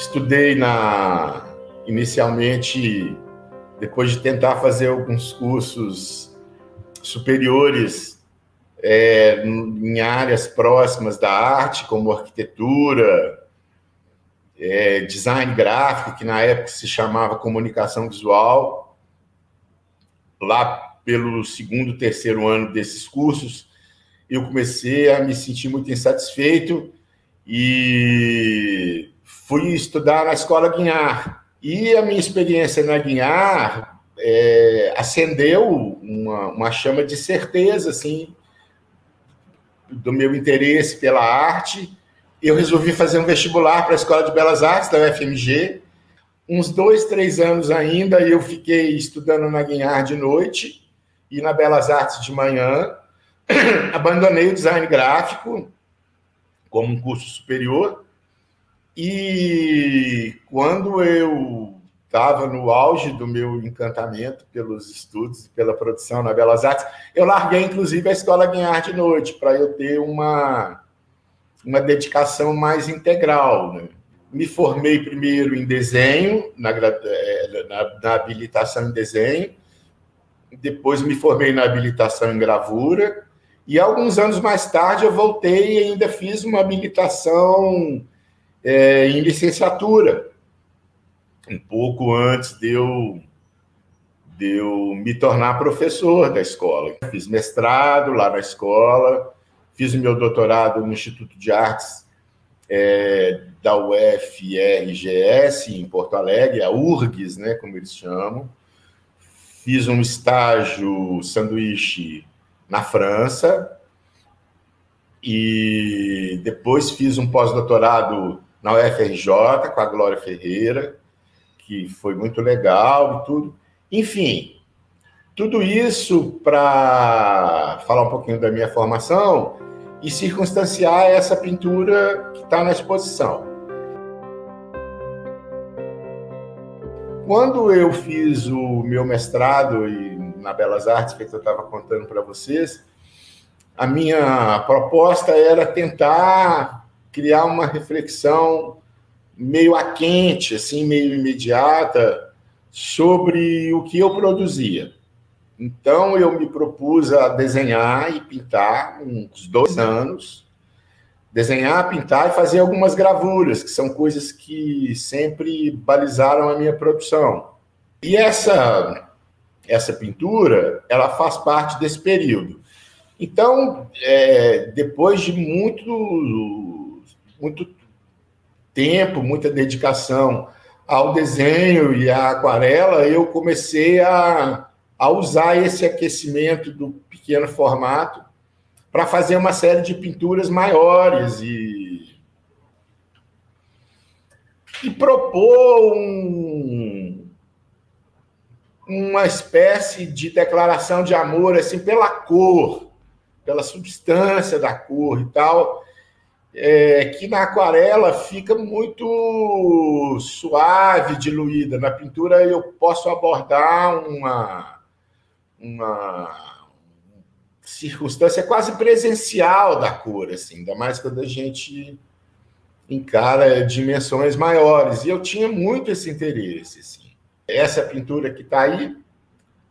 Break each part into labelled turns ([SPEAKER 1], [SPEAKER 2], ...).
[SPEAKER 1] estudei na inicialmente depois de tentar fazer alguns cursos superiores é, em áreas próximas da arte, como arquitetura, é, design gráfico, que na época se chamava comunicação visual. Lá pelo segundo, terceiro ano desses cursos, eu comecei a me sentir muito insatisfeito e fui estudar na escola Guinhar, e a minha experiência na Guinhar é, acendeu uma, uma chama de certeza, assim, do meu interesse pela arte. Eu resolvi fazer um vestibular para a Escola de Belas Artes da UFMG. Uns dois, três anos ainda, eu fiquei estudando na Guinhar de noite e na Belas Artes de manhã. Abandonei o design gráfico como um curso superior e quando eu estava no auge do meu encantamento pelos estudos e pela produção na Belas Artes, eu larguei inclusive a escola Guinhar de noite para eu ter uma, uma dedicação mais integral. Né? Me formei primeiro em desenho, na, eh, na, na habilitação em desenho, depois me formei na habilitação em gravura, e alguns anos mais tarde eu voltei e ainda fiz uma habilitação é, em licenciatura, um pouco antes de eu, de eu me tornar professor da escola. Fiz mestrado lá na escola, fiz o meu doutorado no Instituto de Artes é, da UFRGS, em Porto Alegre, a URGS, né, como eles chamam. Fiz um estágio sanduíche na França, e depois fiz um pós-doutorado na UFRJ com a Glória Ferreira, que foi muito legal e tudo. Enfim, tudo isso para falar um pouquinho da minha formação e circunstanciar essa pintura que está na exposição. Quando eu fiz o meu mestrado e na Belas Artes, que eu estava contando para vocês, a minha proposta era tentar criar uma reflexão meio a quente, assim, meio imediata, sobre o que eu produzia. Então, eu me propus a desenhar e pintar uns dois anos, desenhar, pintar e fazer algumas gravuras, que são coisas que sempre balizaram a minha produção. E essa essa pintura, ela faz parte desse período. Então, é, depois de muito muito tempo, muita dedicação ao desenho e à aquarela, eu comecei a, a usar esse aquecimento do pequeno formato para fazer uma série de pinturas maiores e, e propor um, uma espécie de declaração de amor assim pela cor, pela substância da cor e tal é, que na aquarela fica muito suave, diluída. Na pintura eu posso abordar uma, uma circunstância quase presencial da cor, assim, ainda mais quando a gente encara dimensões maiores. E eu tinha muito esse interesse. Assim. Essa pintura que está aí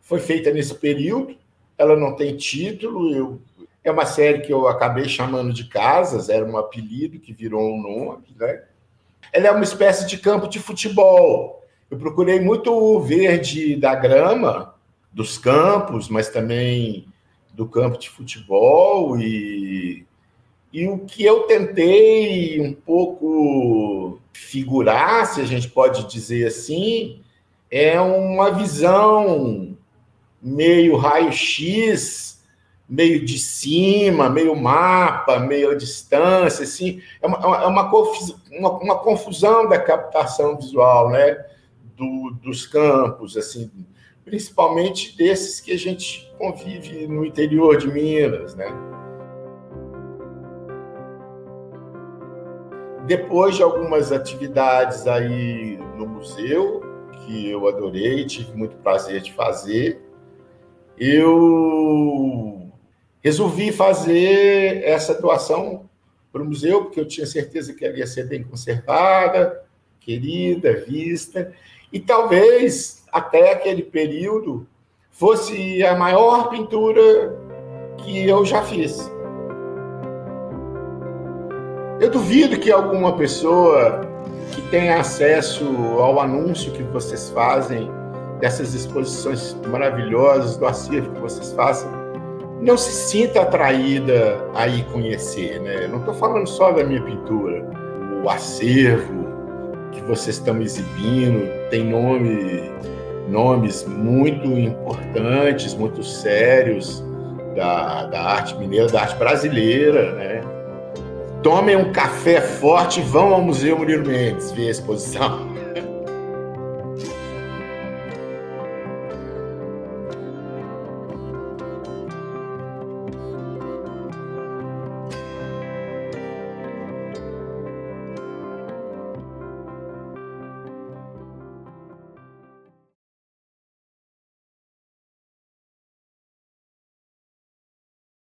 [SPEAKER 1] foi feita nesse período, ela não tem título, eu é uma série que eu acabei chamando de Casas, era um apelido que virou um nome, né? Ela é uma espécie de campo de futebol. Eu procurei muito o verde da grama dos campos, mas também do campo de futebol e e o que eu tentei um pouco figurar, se a gente pode dizer assim, é uma visão meio raio-x meio de cima, meio mapa, meio distância, assim, é uma, é uma, uma, uma confusão da captação visual, né, Do, dos campos, assim, principalmente desses que a gente convive no interior de Minas, né. Depois de algumas atividades aí no museu, que eu adorei, tive muito prazer de fazer, eu resolvi fazer essa doação para o museu, porque eu tinha certeza que ela ia ser bem conservada, querida, vista, e talvez até aquele período fosse a maior pintura que eu já fiz. Eu duvido que alguma pessoa que tenha acesso ao anúncio que vocês fazem, dessas exposições maravilhosas, do acervo que vocês fazem, não se sinta atraída a ir conhecer. Né? Não estou falando só da minha pintura. O acervo que vocês estão exibindo tem nome, nomes muito importantes, muito sérios da, da arte mineira, da arte brasileira, né? Tomem um café forte e vão ao Museu Murilo Mendes ver a exposição.